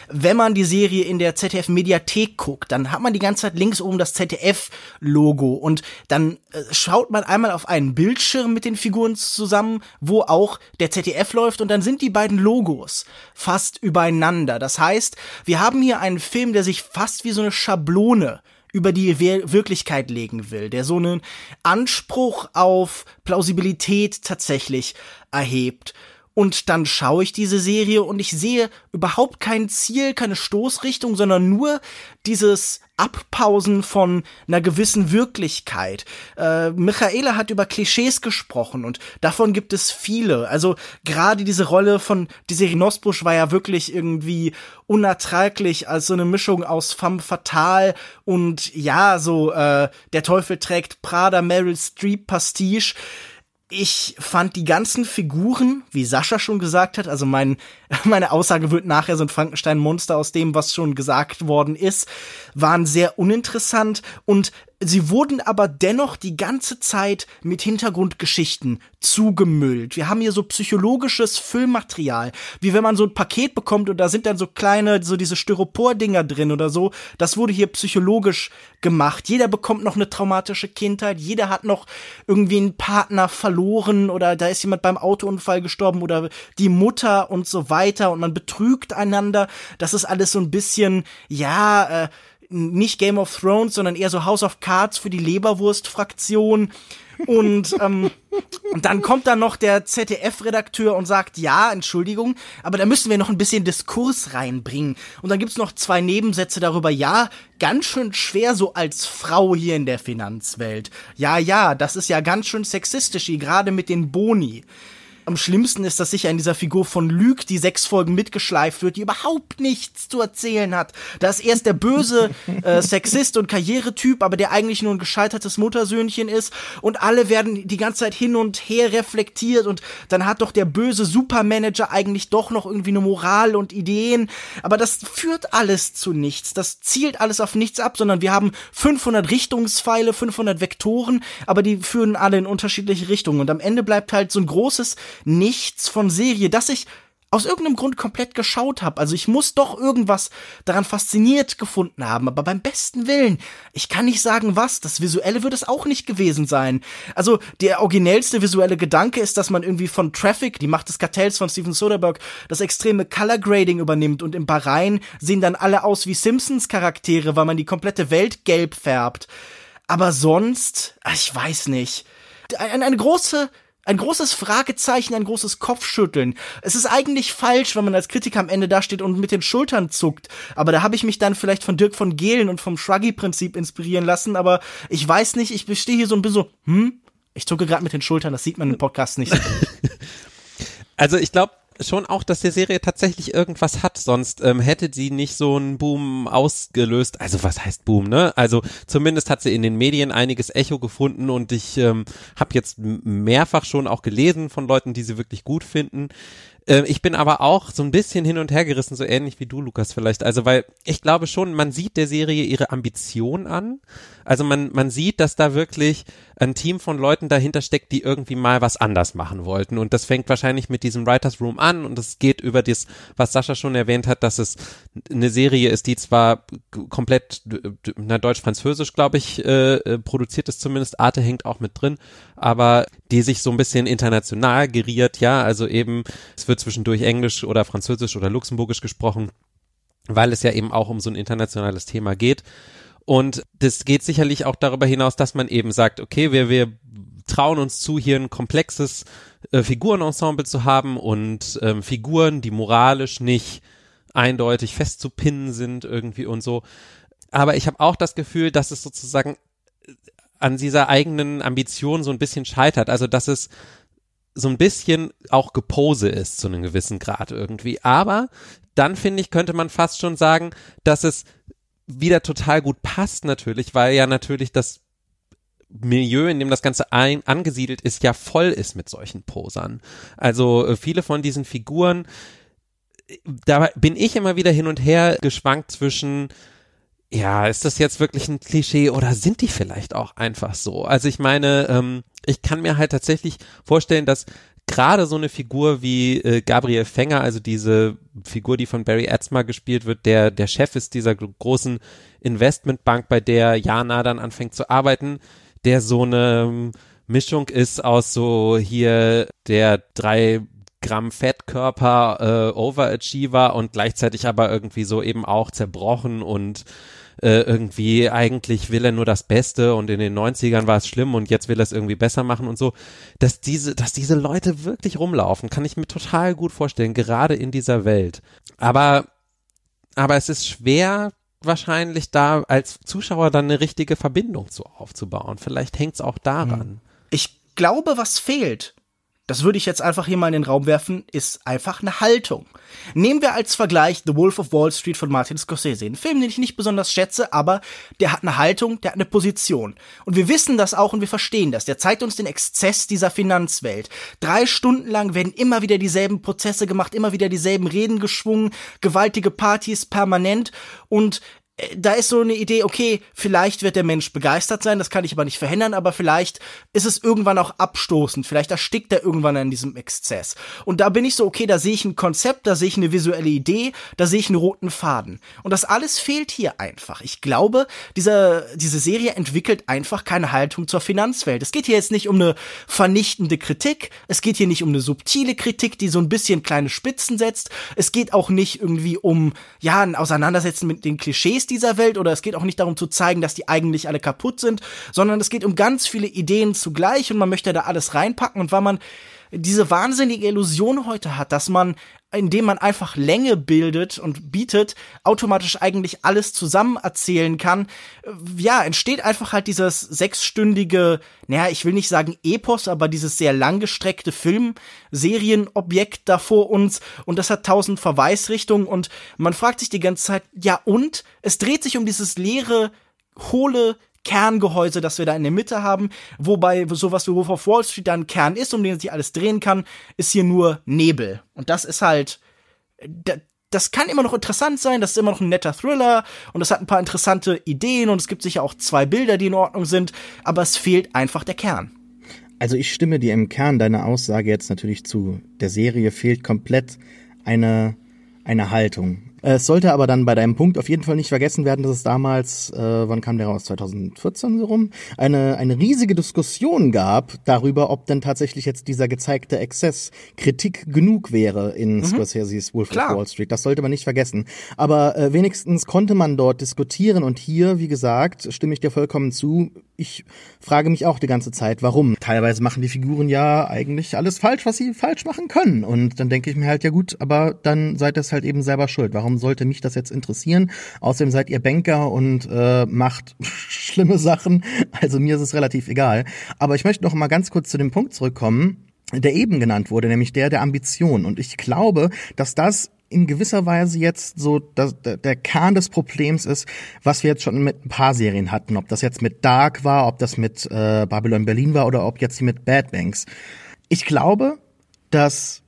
Speaker 2: wenn man die Serie in der ZDF Mediathek guckt, dann hat man die ganze Zeit links oben das ZDF Logo und dann äh, schaut man einmal auf einen Bildschirm mit den Figuren zusammen, wo auch der ZDF läuft und dann sind die beiden Logos fast übereinander. Das heißt, wir haben hier einen Film, der sich fast wie so eine Schablone über die Wirklichkeit legen will, der so einen Anspruch auf Plausibilität tatsächlich erhebt. Und dann schaue ich diese Serie und ich sehe überhaupt kein Ziel, keine Stoßrichtung, sondern nur dieses Abpausen von einer gewissen Wirklichkeit. Äh, Michaela hat über Klischees gesprochen und davon gibt es viele. Also gerade diese Rolle von die Serie Nosbusch war ja wirklich irgendwie unerträglich als so eine Mischung aus femme fatale und ja, so äh, der Teufel trägt Prada Meryl Streep Pastiche ich fand die ganzen Figuren, wie Sascha schon gesagt hat, also mein, meine Aussage wird nachher so ein Frankenstein-Monster aus dem, was schon gesagt worden ist, waren sehr uninteressant. Und Sie wurden aber dennoch die ganze Zeit mit Hintergrundgeschichten zugemüllt. Wir haben hier so psychologisches Füllmaterial, wie wenn man so ein Paket bekommt und da sind dann so kleine, so diese Styropor-Dinger drin oder so. Das wurde hier psychologisch gemacht. Jeder bekommt noch eine traumatische Kindheit, jeder hat noch irgendwie einen Partner verloren oder da ist jemand beim Autounfall gestorben oder die Mutter und so weiter und man betrügt einander. Das ist alles so ein bisschen, ja, äh, nicht Game of Thrones, sondern eher so House of Cards für die Leberwurst-Fraktion. Und, ähm, und dann kommt dann noch der ZDF-Redakteur und sagt, ja, Entschuldigung, aber da müssen wir noch ein bisschen Diskurs reinbringen. Und dann gibt's noch zwei Nebensätze darüber, ja, ganz schön schwer so als Frau hier in der Finanzwelt. Ja, ja, das ist ja ganz schön sexistisch, gerade mit den Boni am schlimmsten ist, dass sicher in dieser Figur von Lüg die sechs Folgen mitgeschleift wird, die überhaupt nichts zu erzählen hat. Da ist erst der böse äh, Sexist und Karrieretyp, aber der eigentlich nur ein gescheitertes Muttersöhnchen ist und alle werden die ganze Zeit hin und her reflektiert und dann hat doch der böse Supermanager eigentlich doch noch irgendwie eine Moral und Ideen, aber das führt alles zu nichts. Das zielt alles auf nichts ab, sondern wir haben 500 Richtungspfeile, 500 Vektoren, aber die führen alle in unterschiedliche Richtungen und am Ende bleibt halt so ein großes nichts von Serie, dass ich aus irgendeinem Grund komplett geschaut habe. Also ich muss doch irgendwas daran fasziniert gefunden haben, aber beim besten Willen, ich kann nicht sagen was, das visuelle wird es auch nicht gewesen sein. Also der originellste visuelle Gedanke ist, dass man irgendwie von Traffic, die Macht des Kartells von Steven Soderbergh, das extreme Color Grading übernimmt und im Bahrain sehen dann alle aus wie Simpsons Charaktere, weil man die komplette Welt gelb färbt. Aber sonst, ich weiß nicht. Eine, eine große ein großes Fragezeichen, ein großes Kopfschütteln. Es ist eigentlich falsch, wenn man als Kritiker am Ende dasteht und mit den Schultern zuckt. Aber da habe ich mich dann vielleicht von Dirk von Gehlen und vom Shruggy-Prinzip inspirieren lassen. Aber ich weiß nicht, ich stehe hier so ein bisschen so, hm? Ich zucke gerade mit den Schultern, das sieht man im Podcast nicht.
Speaker 1: also ich glaube, schon auch, dass die Serie tatsächlich irgendwas hat, sonst ähm, hätte sie nicht so einen Boom ausgelöst. Also was heißt Boom, ne? Also zumindest hat sie in den Medien einiges Echo gefunden und ich ähm, habe jetzt mehrfach schon auch gelesen von Leuten, die sie wirklich gut finden. Äh, ich bin aber auch so ein bisschen hin und her gerissen, so ähnlich wie du, Lukas, vielleicht. Also, weil ich glaube schon, man sieht der Serie ihre Ambition an. Also man, man sieht, dass da wirklich ein Team von Leuten dahinter steckt, die irgendwie mal was anders machen wollten. Und das fängt wahrscheinlich mit diesem Writers Room an und es geht über das, was Sascha schon erwähnt hat, dass es eine Serie ist, die zwar komplett, na, deutsch-französisch, glaube ich, äh, äh, produziert ist zumindest, Arte hängt auch mit drin, aber die sich so ein bisschen international geriert, ja, also eben, es wird zwischendurch Englisch oder Französisch oder Luxemburgisch gesprochen, weil es ja eben auch um so ein internationales Thema geht. Und das geht sicherlich auch darüber hinaus, dass man eben sagt, okay, wir, wir trauen uns zu, hier ein komplexes äh, Figurenensemble zu haben und ähm, Figuren, die moralisch nicht eindeutig festzupinnen sind irgendwie und so. Aber ich habe auch das Gefühl, dass es sozusagen äh, an dieser eigenen Ambition so ein bisschen scheitert. Also dass es so ein bisschen auch Gepose ist zu einem gewissen Grad irgendwie. Aber dann finde ich, könnte man fast schon sagen, dass es wieder total gut passt natürlich, weil ja natürlich das Milieu, in dem das Ganze ein, angesiedelt ist, ja voll ist mit solchen Posern. Also äh, viele von diesen Figuren, da bin ich immer wieder hin und her geschwankt zwischen ja, ist das jetzt wirklich ein Klischee oder sind die vielleicht auch einfach so? Also ich meine, ähm, ich kann mir halt tatsächlich vorstellen, dass gerade so eine Figur wie äh, Gabriel Fänger, also diese Figur, die von Barry Atzma gespielt wird, der der Chef ist dieser großen Investmentbank, bei der Jana dann anfängt zu arbeiten, der so eine ähm, Mischung ist aus so hier der drei Gramm Fettkörper äh, Overachiever und gleichzeitig aber irgendwie so eben auch zerbrochen und äh, irgendwie eigentlich will er nur das Beste und in den 90ern war es schlimm und jetzt will er es irgendwie besser machen und so, dass diese, dass diese Leute wirklich rumlaufen, kann ich mir total gut vorstellen, gerade in dieser Welt. Aber, aber es ist schwer, wahrscheinlich da als Zuschauer dann eine richtige Verbindung zu aufzubauen. Vielleicht hängt es auch daran.
Speaker 2: Ich glaube, was fehlt, das würde ich jetzt einfach hier mal in den Raum werfen, ist einfach eine Haltung. Nehmen wir als Vergleich The Wolf of Wall Street von Martin Scorsese. Ein Film, den ich nicht besonders schätze, aber der hat eine Haltung, der hat eine Position. Und wir wissen das auch und wir verstehen das. Der zeigt uns den Exzess dieser Finanzwelt. Drei Stunden lang werden immer wieder dieselben Prozesse gemacht, immer wieder dieselben Reden geschwungen, gewaltige Partys permanent und da ist so eine Idee, okay, vielleicht wird der Mensch begeistert sein, das kann ich aber nicht verhindern, aber vielleicht ist es irgendwann auch abstoßend, vielleicht erstickt er irgendwann an diesem Exzess. Und da bin ich so, okay, da sehe ich ein Konzept, da sehe ich eine visuelle Idee, da sehe ich einen roten Faden. Und das alles fehlt hier einfach. Ich glaube, diese, diese Serie entwickelt einfach keine Haltung zur Finanzwelt. Es geht hier jetzt nicht um eine vernichtende Kritik, es geht hier nicht um eine subtile Kritik, die so ein bisschen kleine Spitzen setzt, es geht auch nicht irgendwie um, ja, ein Auseinandersetzen mit den Klischees, dieser Welt oder es geht auch nicht darum zu zeigen, dass die eigentlich alle kaputt sind, sondern es geht um ganz viele Ideen zugleich und man möchte da alles reinpacken und weil man diese wahnsinnige Illusion heute hat, dass man, indem man einfach Länge bildet und bietet, automatisch eigentlich alles zusammen erzählen kann, ja, entsteht einfach halt dieses sechsstündige, naja, ich will nicht sagen Epos, aber dieses sehr langgestreckte Filmserienobjekt da vor uns und das hat tausend Verweisrichtungen und man fragt sich die ganze Zeit, ja und? Es dreht sich um dieses leere, hohle Kerngehäuse, das wir da in der Mitte haben, wobei sowas wie Wolf of Wall Street dann Kern ist, um den sich alles drehen kann, ist hier nur Nebel. Und das ist halt, das kann immer noch interessant sein, das ist immer noch ein netter Thriller und es hat ein paar interessante Ideen und es gibt sicher auch zwei Bilder, die in Ordnung sind, aber es fehlt einfach der Kern.
Speaker 3: Also ich stimme dir im Kern deiner Aussage jetzt natürlich zu. Der Serie fehlt komplett eine, eine Haltung. Es sollte aber dann bei deinem Punkt auf jeden Fall nicht vergessen werden, dass es damals, äh, wann kam der raus, 2014 so rum, eine, eine riesige Diskussion gab darüber, ob denn tatsächlich jetzt dieser gezeigte Exzess Kritik genug wäre in mhm. Scorsese's Wolf Klar. of Wall Street. Das sollte man nicht vergessen. Aber äh, wenigstens konnte man dort diskutieren und hier, wie gesagt, stimme ich dir vollkommen zu, ich frage mich auch die ganze Zeit, warum. Teilweise machen die Figuren ja eigentlich alles falsch, was sie falsch machen können. Und dann denke ich mir halt, ja gut, aber dann seid ihr es halt eben selber schuld. Warum sollte mich das jetzt interessieren? Außerdem seid ihr Banker und äh, macht schlimme Sachen. Also mir ist es relativ egal. Aber ich möchte noch mal ganz kurz zu dem Punkt zurückkommen der eben genannt wurde, nämlich der der Ambition. Und ich glaube, dass das in gewisser Weise jetzt so das, der Kern des Problems ist, was wir jetzt schon mit ein paar Serien hatten. Ob das jetzt mit Dark war, ob das mit äh, Babylon Berlin war oder ob jetzt mit Bad Banks. Ich glaube, dass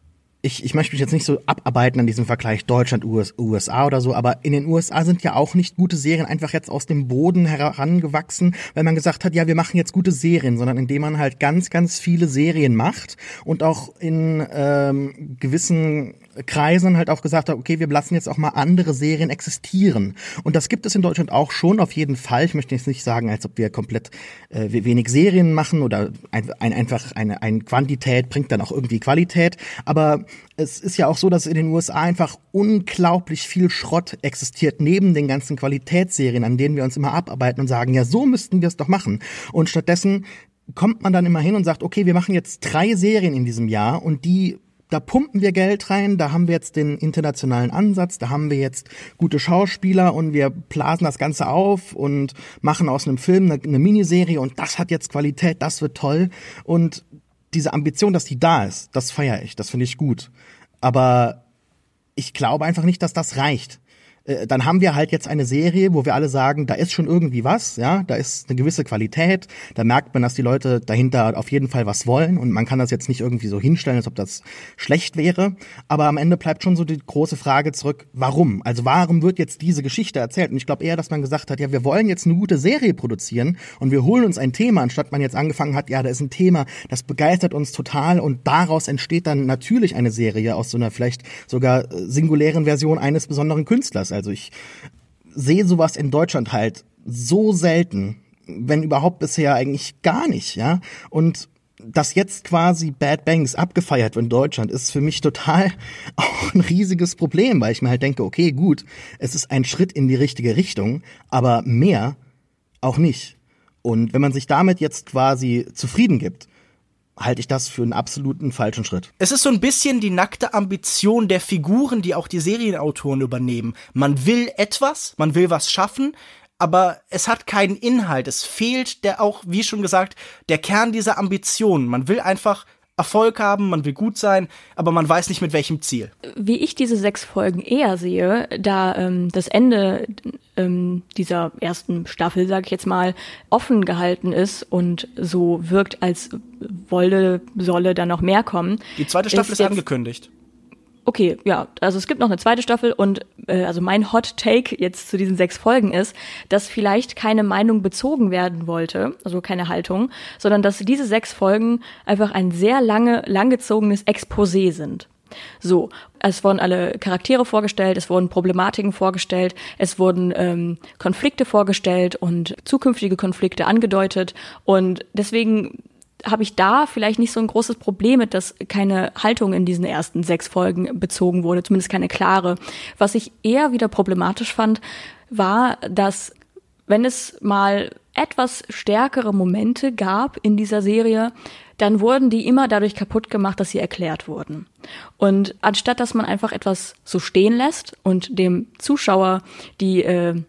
Speaker 3: ich, ich möchte mich jetzt nicht so abarbeiten an diesem Vergleich Deutschland, US, USA oder so, aber in den USA sind ja auch nicht gute Serien einfach jetzt aus dem Boden herangewachsen, weil man gesagt hat, ja, wir machen jetzt gute Serien, sondern indem man halt ganz, ganz viele Serien macht und auch in ähm, gewissen Kreisen halt auch gesagt hat, okay, wir lassen jetzt auch mal andere Serien existieren. Und das gibt es in Deutschland auch schon auf jeden Fall. Ich möchte jetzt nicht sagen, als ob wir komplett äh, wenig Serien machen oder ein, ein, einfach eine, eine Quantität bringt dann auch irgendwie Qualität. Aber es ist ja auch so, dass in den USA einfach unglaublich viel Schrott existiert neben den ganzen Qualitätsserien, an denen wir uns immer abarbeiten und sagen, ja, so müssten wir es doch machen. Und stattdessen kommt man dann immer hin und sagt, okay, wir machen jetzt drei Serien in diesem Jahr und die da pumpen wir Geld rein, da haben wir jetzt den internationalen Ansatz, da haben wir jetzt gute Schauspieler und wir blasen das Ganze auf und machen aus einem Film eine, eine Miniserie und das hat jetzt Qualität, das wird toll. Und diese Ambition, dass die da ist, das feiere ich, das finde ich gut. Aber ich glaube einfach nicht, dass das reicht. Äh, dann haben wir halt jetzt eine Serie, wo wir alle sagen, da ist schon irgendwie was, ja, da ist eine gewisse Qualität, da merkt man, dass die Leute dahinter auf jeden Fall was wollen und man kann das jetzt nicht irgendwie so hinstellen, als ob das schlecht wäre, aber am Ende bleibt schon so die große Frage zurück, warum? Also warum wird jetzt diese Geschichte erzählt? Und ich glaube eher, dass man gesagt hat, ja, wir wollen jetzt eine gute Serie produzieren und wir holen uns ein Thema, anstatt man jetzt angefangen hat, ja, da ist ein Thema, das begeistert uns total und daraus entsteht dann natürlich eine Serie aus so einer vielleicht sogar äh, singulären Version eines besonderen Künstlers. Also ich sehe sowas in Deutschland halt so selten, wenn überhaupt bisher eigentlich gar nicht, ja. Und dass jetzt quasi Bad Banks abgefeiert wird in Deutschland, ist für mich total auch ein riesiges Problem, weil ich mir halt denke, okay, gut, es ist ein Schritt in die richtige Richtung, aber mehr auch nicht. Und wenn man sich damit jetzt quasi zufrieden gibt, halte ich das für einen absoluten falschen Schritt.
Speaker 2: Es ist so ein bisschen die nackte Ambition der Figuren, die auch die Serienautoren übernehmen. Man will etwas, man will was schaffen, aber es hat keinen Inhalt. Es fehlt der auch, wie schon gesagt, der Kern dieser Ambition. Man will einfach Erfolg haben, man will gut sein, aber man weiß nicht mit welchem Ziel.
Speaker 4: Wie ich diese sechs Folgen eher sehe, da ähm, das Ende ähm, dieser ersten Staffel, sag ich jetzt mal, offen gehalten ist und so wirkt, als wolle, solle da noch mehr kommen.
Speaker 2: Die zweite Staffel ist, ist angekündigt.
Speaker 4: Okay, ja, also es gibt noch eine zweite Staffel und äh, also mein Hot Take jetzt zu diesen sechs Folgen ist, dass vielleicht keine Meinung bezogen werden wollte, also keine Haltung, sondern dass diese sechs Folgen einfach ein sehr lange, langgezogenes Exposé sind. So, es wurden alle Charaktere vorgestellt, es wurden Problematiken vorgestellt, es wurden ähm, Konflikte vorgestellt und zukünftige Konflikte angedeutet und deswegen habe ich da vielleicht nicht so ein großes Problem mit, dass keine Haltung in diesen ersten sechs Folgen bezogen wurde, zumindest keine klare. Was ich eher wieder problematisch fand, war, dass wenn es mal etwas stärkere Momente gab in dieser Serie, dann wurden die immer dadurch kaputt gemacht, dass sie erklärt wurden. Und anstatt dass man einfach etwas so stehen lässt und dem Zuschauer die äh,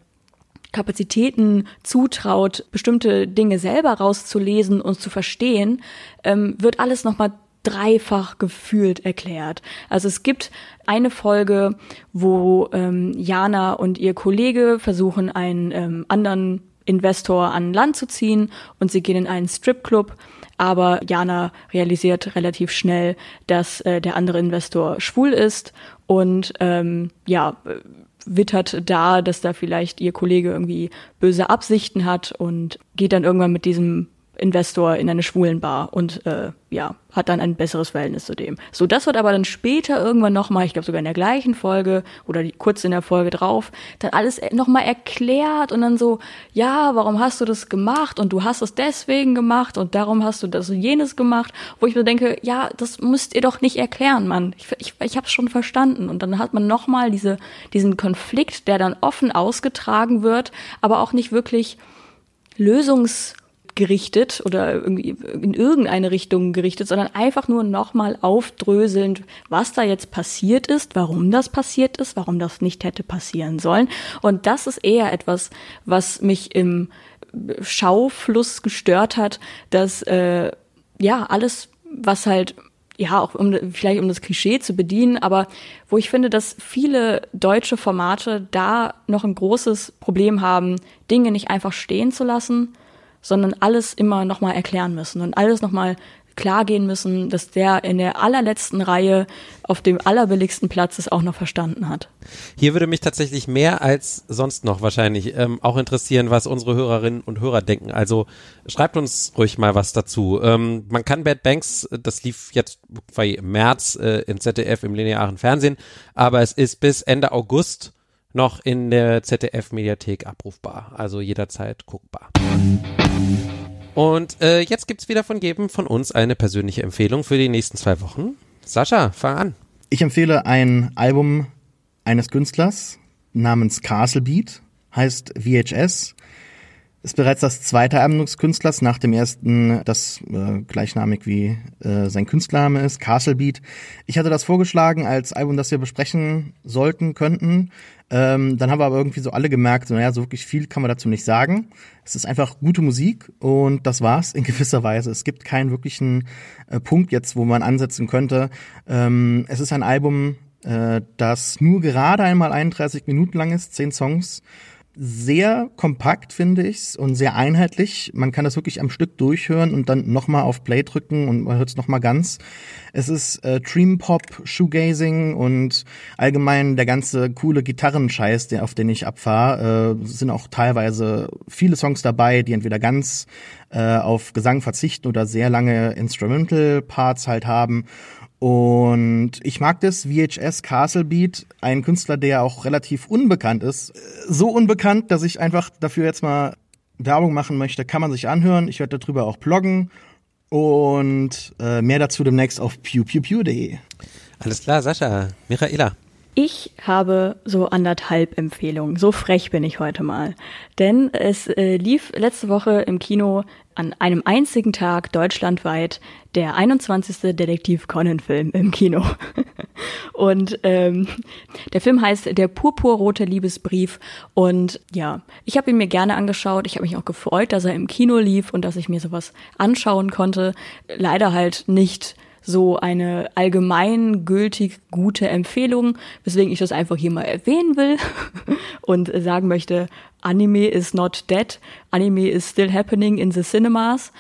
Speaker 4: Kapazitäten zutraut, bestimmte Dinge selber rauszulesen und zu verstehen, ähm, wird alles nochmal dreifach gefühlt erklärt. Also es gibt eine Folge, wo ähm, Jana und ihr Kollege versuchen, einen ähm, anderen Investor an Land zu ziehen und sie gehen in einen Stripclub, aber Jana realisiert relativ schnell, dass äh, der andere Investor schwul ist und ähm, ja, wittert da, dass da vielleicht ihr Kollege irgendwie böse Absichten hat und geht dann irgendwann mit diesem Investor in eine Schwulenbar und äh, ja, hat dann ein besseres Verhältnis zu dem. So, das wird aber dann später irgendwann nochmal, ich glaube sogar in der gleichen Folge oder die, kurz in der Folge drauf, dann alles nochmal erklärt und dann so, ja, warum hast du das gemacht und du hast es deswegen gemacht und darum hast du das und jenes gemacht, wo ich mir denke, ja, das müsst ihr doch nicht erklären, Mann. Ich, ich, ich habe es schon verstanden und dann hat man nochmal diese, diesen Konflikt, der dann offen ausgetragen wird, aber auch nicht wirklich lösungs gerichtet oder irgendwie in irgendeine Richtung gerichtet, sondern einfach nur nochmal aufdröselnd, was da jetzt passiert ist, warum das passiert ist, warum das nicht hätte passieren sollen. Und das ist eher etwas, was mich im Schaufluss gestört hat, dass äh, ja alles, was halt ja, auch um vielleicht um das Klischee zu bedienen, aber wo ich finde, dass viele deutsche Formate da noch ein großes Problem haben, Dinge nicht einfach stehen zu lassen, sondern alles immer nochmal erklären müssen und alles nochmal klar gehen müssen, dass der in der allerletzten Reihe auf dem allerbilligsten Platz es auch noch verstanden hat.
Speaker 1: Hier würde mich tatsächlich mehr als sonst noch wahrscheinlich ähm, auch interessieren, was unsere Hörerinnen und Hörer denken. Also schreibt uns ruhig mal was dazu. Ähm, man kann Bad Banks, das lief jetzt im März äh, im ZDF im linearen Fernsehen, aber es ist bis Ende August noch in der ZDF-Mediathek abrufbar, also jederzeit guckbar. Und äh, jetzt gibt's wieder von jedem von uns eine persönliche Empfehlung für die nächsten zwei Wochen. Sascha, fang an.
Speaker 3: Ich empfehle ein Album eines Künstlers namens Castle Beat, heißt VHS. Ist bereits das zweite Album des Künstlers, nach dem ersten, das äh, gleichnamig wie äh, sein Künstlername ist, Castle Beat. Ich hatte das vorgeschlagen als Album, das wir besprechen sollten, könnten. Ähm, dann haben wir aber irgendwie so alle gemerkt, naja, so wirklich viel kann man dazu nicht sagen. Es ist einfach gute Musik und das war's in gewisser Weise. Es gibt keinen wirklichen äh, Punkt jetzt, wo man ansetzen könnte. Ähm, es ist ein Album, äh, das nur gerade einmal 31 Minuten lang ist, zehn Songs sehr kompakt, finde ich's, und sehr einheitlich. Man kann das wirklich am Stück durchhören und dann nochmal auf Play drücken und man hört es nochmal ganz. Es ist äh, Dream Pop, Shoegazing und allgemein der ganze coole Gitarrenscheiß, der, auf den ich abfahre. Äh, sind auch teilweise viele Songs dabei, die entweder ganz äh, auf Gesang verzichten oder sehr lange Instrumental Parts halt haben. Und ich mag das VHS Castle Beat, ein Künstler, der auch relativ unbekannt ist. So unbekannt, dass ich einfach dafür jetzt mal Werbung machen möchte, kann man sich anhören. Ich werde darüber auch bloggen. Und äh, mehr dazu demnächst auf pewpewpew.de.
Speaker 1: Alles klar, Sascha. Michaela.
Speaker 4: Ich habe so anderthalb Empfehlungen. So frech bin ich heute mal. Denn es äh, lief letzte Woche im Kino an einem einzigen Tag deutschlandweit der 21. Detektiv Conan-Film im Kino. und ähm, der Film heißt Der purpurrote Liebesbrief. Und ja, ich habe ihn mir gerne angeschaut. Ich habe mich auch gefreut, dass er im Kino lief und dass ich mir sowas anschauen konnte. Leider halt nicht so eine allgemeingültig gute Empfehlung, weswegen ich das einfach hier mal erwähnen will und sagen möchte, Anime is not dead, Anime is still happening in the cinemas.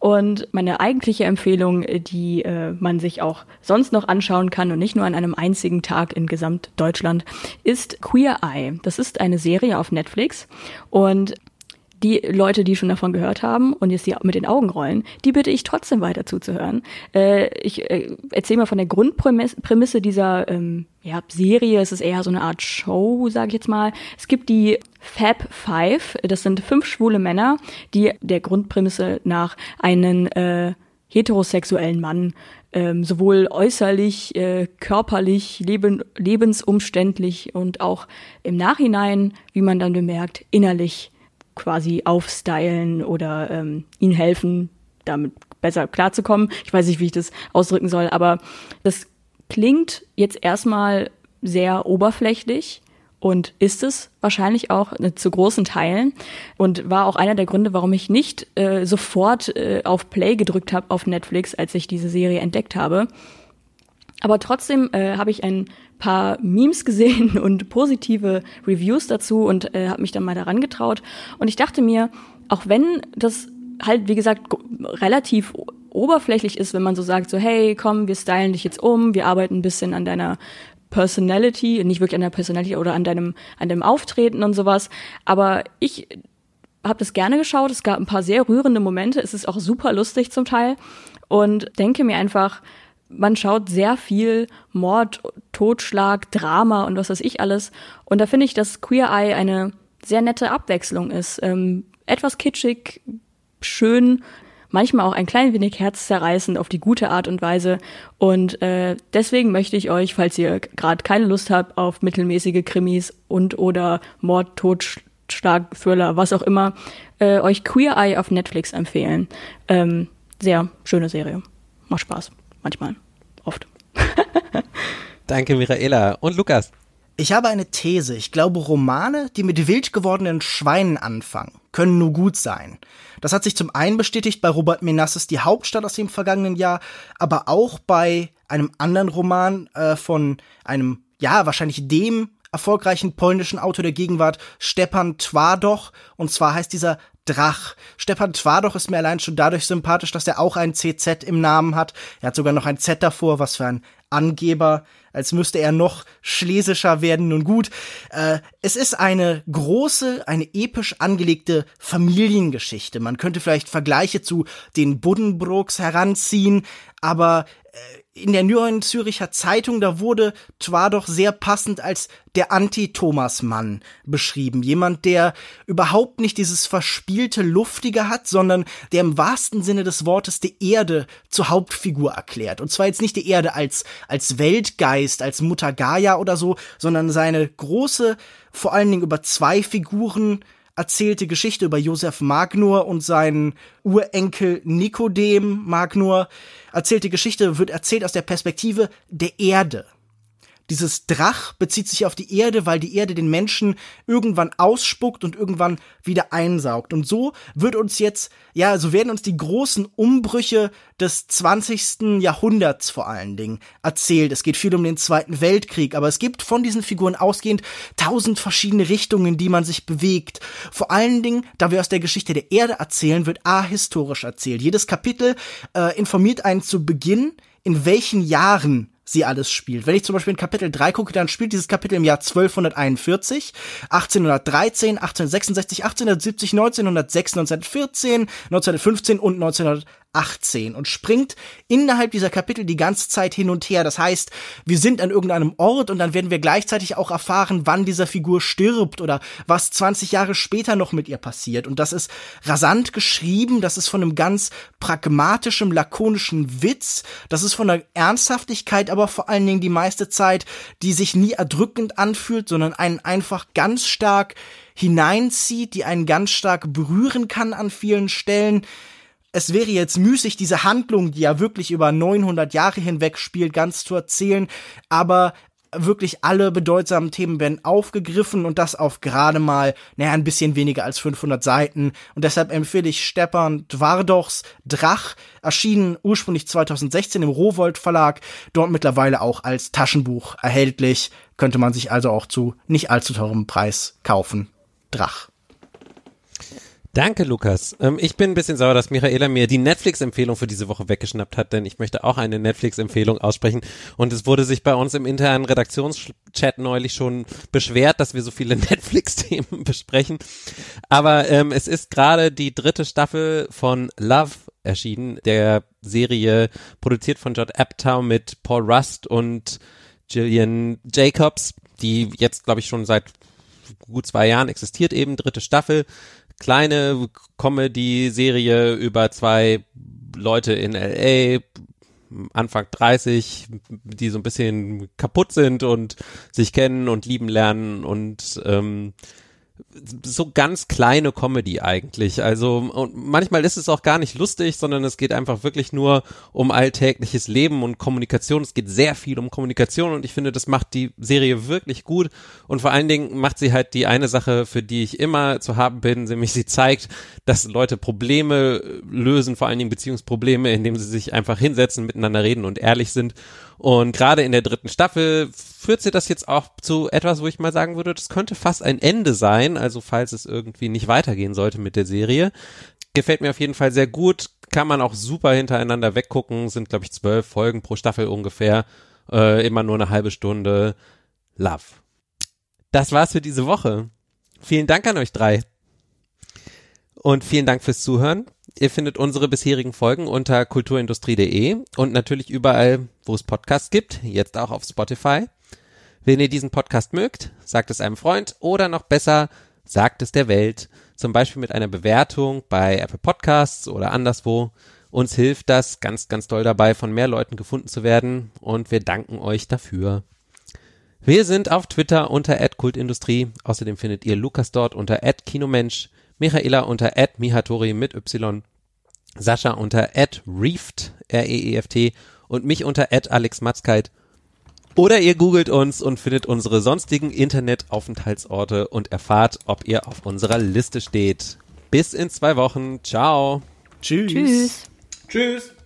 Speaker 4: Und meine eigentliche Empfehlung, die äh, man sich auch sonst noch anschauen kann und nicht nur an einem einzigen Tag in Gesamtdeutschland, ist Queer Eye. Das ist eine Serie auf Netflix und die Leute, die schon davon gehört haben und jetzt die mit den Augen rollen, die bitte ich trotzdem weiter zuzuhören. Äh, ich äh, erzähle mal von der Grundprämisse dieser ähm, ja, Serie. Es ist eher so eine Art Show, sage ich jetzt mal. Es gibt die Fab Five. Das sind fünf schwule Männer, die der Grundprämisse nach einen äh, heterosexuellen Mann ähm, sowohl äußerlich, äh, körperlich, leben, lebensumständlich und auch im Nachhinein, wie man dann bemerkt, innerlich quasi aufstylen oder ähm, ihnen helfen, damit besser klarzukommen. Ich weiß nicht, wie ich das ausdrücken soll, aber das klingt jetzt erstmal sehr oberflächlich und ist es wahrscheinlich auch äh, zu großen Teilen und war auch einer der Gründe, warum ich nicht äh, sofort äh, auf Play gedrückt habe auf Netflix, als ich diese Serie entdeckt habe. Aber trotzdem äh, habe ich ein paar Memes gesehen und positive Reviews dazu und äh, habe mich dann mal daran getraut. Und ich dachte mir, auch wenn das halt, wie gesagt, relativ oberflächlich ist, wenn man so sagt, so, hey, komm, wir stylen dich jetzt um, wir arbeiten ein bisschen an deiner Personality, nicht wirklich an der Personality oder an deinem, an deinem Auftreten und sowas. Aber ich habe das gerne geschaut. Es gab ein paar sehr rührende Momente. Es ist auch super lustig zum Teil. Und denke mir einfach, man schaut sehr viel Mord, Totschlag, Drama und was weiß ich alles. Und da finde ich, dass Queer Eye eine sehr nette Abwechslung ist. Ähm, etwas kitschig, schön, manchmal auch ein klein wenig herzzerreißend auf die gute Art und Weise. Und äh, deswegen möchte ich euch, falls ihr gerade keine Lust habt auf mittelmäßige Krimis und oder Mord, Totschlag, Thriller, was auch immer, äh, euch Queer Eye auf Netflix empfehlen. Ähm, sehr schöne Serie. Macht Spaß manchmal, oft.
Speaker 1: Danke, Michaela. Und Lukas?
Speaker 2: Ich habe eine These. Ich glaube, Romane, die mit wild gewordenen Schweinen anfangen, können nur gut sein. Das hat sich zum einen bestätigt bei Robert Menasses Die Hauptstadt aus dem vergangenen Jahr, aber auch bei einem anderen Roman äh, von einem, ja, wahrscheinlich dem erfolgreichen polnischen Autor der Gegenwart, Stepan Twardoch. Und zwar heißt dieser Drach. Stepan Twardoch ist mir allein schon dadurch sympathisch, dass er auch ein CZ im Namen hat. Er hat sogar noch ein Z davor, was für ein Angeber, als müsste er noch schlesischer werden. Nun gut, äh, es ist eine große, eine episch angelegte Familiengeschichte. Man könnte vielleicht Vergleiche zu den Buddenbrooks heranziehen, aber in der Neuen Züricher Zeitung, da wurde zwar doch sehr passend als der Anti-Thomas-Mann beschrieben. Jemand, der überhaupt nicht dieses verspielte Luftige hat, sondern der im wahrsten Sinne des Wortes die Erde zur Hauptfigur erklärt. Und zwar jetzt nicht die Erde als, als Weltgeist, als Mutter Gaia oder so, sondern seine große, vor allen Dingen über zwei Figuren erzählte Geschichte über Josef Magnur und seinen Urenkel Nikodem Magnur. Erzählte Geschichte wird erzählt aus der Perspektive der Erde. Dieses Drach bezieht sich auf die Erde, weil die Erde den Menschen irgendwann ausspuckt und irgendwann wieder einsaugt. Und so wird uns jetzt, ja, so werden uns die großen Umbrüche des 20. Jahrhunderts vor allen Dingen erzählt. Es geht viel um den Zweiten Weltkrieg, aber es gibt von diesen Figuren ausgehend tausend verschiedene Richtungen, die man sich bewegt. Vor allen Dingen, da wir aus der Geschichte der Erde erzählen, wird ahistorisch erzählt. Jedes Kapitel äh, informiert einen zu Beginn, in welchen Jahren sie alles spielt. Wenn ich zum Beispiel in Kapitel 3 gucke, dann spielt dieses Kapitel im Jahr 1241, 1813, 1866, 1870, 1906, 1914, 1915 und 1900 18 und springt innerhalb dieser Kapitel die ganze Zeit hin und her. Das heißt, wir sind an irgendeinem Ort und dann werden wir gleichzeitig auch erfahren, wann dieser Figur stirbt oder was 20 Jahre später noch mit ihr passiert. Und das ist rasant geschrieben, das ist von einem ganz pragmatischen, lakonischen Witz, das ist von einer Ernsthaftigkeit, aber vor allen Dingen die meiste Zeit, die sich nie erdrückend anfühlt, sondern einen einfach ganz stark hineinzieht, die einen ganz stark berühren kann an vielen Stellen es wäre jetzt müßig, diese Handlung, die ja wirklich über 900 Jahre hinweg spielt, ganz zu erzählen, aber wirklich alle bedeutsamen Themen werden aufgegriffen und das auf gerade mal, naja, ein bisschen weniger als 500 Seiten. Und deshalb empfehle ich Stepan Dwardochs Drach, erschienen ursprünglich 2016 im Rowold Verlag, dort mittlerweile auch als Taschenbuch erhältlich, könnte man sich also auch zu nicht allzu teurem Preis kaufen. Drach.
Speaker 1: Danke, Lukas. Ähm, ich bin ein bisschen sauer, dass Michaela mir die Netflix-Empfehlung für diese Woche weggeschnappt hat, denn ich möchte auch eine Netflix-Empfehlung aussprechen. Und es wurde sich bei uns im internen Redaktionschat neulich schon beschwert, dass wir so viele Netflix-Themen besprechen. Aber ähm, es ist gerade die dritte Staffel von Love erschienen, der Serie produziert von Judd Apatow mit Paul Rust und Gillian Jacobs, die jetzt, glaube ich, schon seit gut zwei Jahren existiert eben, dritte Staffel kleine Comedy-Serie über zwei Leute in LA, Anfang 30, die so ein bisschen kaputt sind und sich kennen und lieben lernen und ähm, so ganz kleine Comedy eigentlich. Also und manchmal ist es auch gar nicht lustig, sondern es geht einfach wirklich nur um alltägliches Leben und Kommunikation. Es geht sehr viel um Kommunikation und ich finde, das macht die Serie wirklich gut und vor allen Dingen macht sie halt die eine Sache, für die ich immer zu haben bin, nämlich sie zeigt, dass Leute Probleme lösen, vor allen Dingen Beziehungsprobleme, indem sie sich einfach hinsetzen, miteinander reden und ehrlich sind und gerade in der dritten Staffel führt sie das jetzt auch zu etwas, wo ich mal sagen würde, das könnte fast ein Ende sein. Also falls es irgendwie nicht weitergehen sollte mit der Serie. Gefällt mir auf jeden Fall sehr gut. Kann man auch super hintereinander weggucken. Sind, glaube ich, zwölf Folgen pro Staffel ungefähr. Äh, immer nur eine halbe Stunde. Love. Das war's für diese Woche. Vielen Dank an euch drei. Und vielen Dank fürs Zuhören. Ihr findet unsere bisherigen Folgen unter kulturindustrie.de und natürlich überall, wo es Podcasts gibt, jetzt auch auf Spotify. Wenn ihr diesen Podcast mögt, sagt es einem Freund oder noch besser, sagt es der Welt, zum Beispiel mit einer Bewertung bei Apple Podcasts oder anderswo. Uns hilft das ganz, ganz doll dabei, von mehr Leuten gefunden zu werden und wir danken euch dafür. Wir sind auf Twitter unter @kultindustrie. Außerdem findet ihr Lukas dort unter @kinomensch Michaela unter @mihatori mit Y, Sascha unter @reeft R-E-E-F-T und mich unter @alexmatzkeit. Oder ihr googelt uns und findet unsere sonstigen Internetaufenthaltsorte und erfahrt, ob ihr auf unserer Liste steht. Bis in zwei Wochen. Ciao.
Speaker 2: Tschüss.
Speaker 4: Tschüss.
Speaker 3: Tschüss.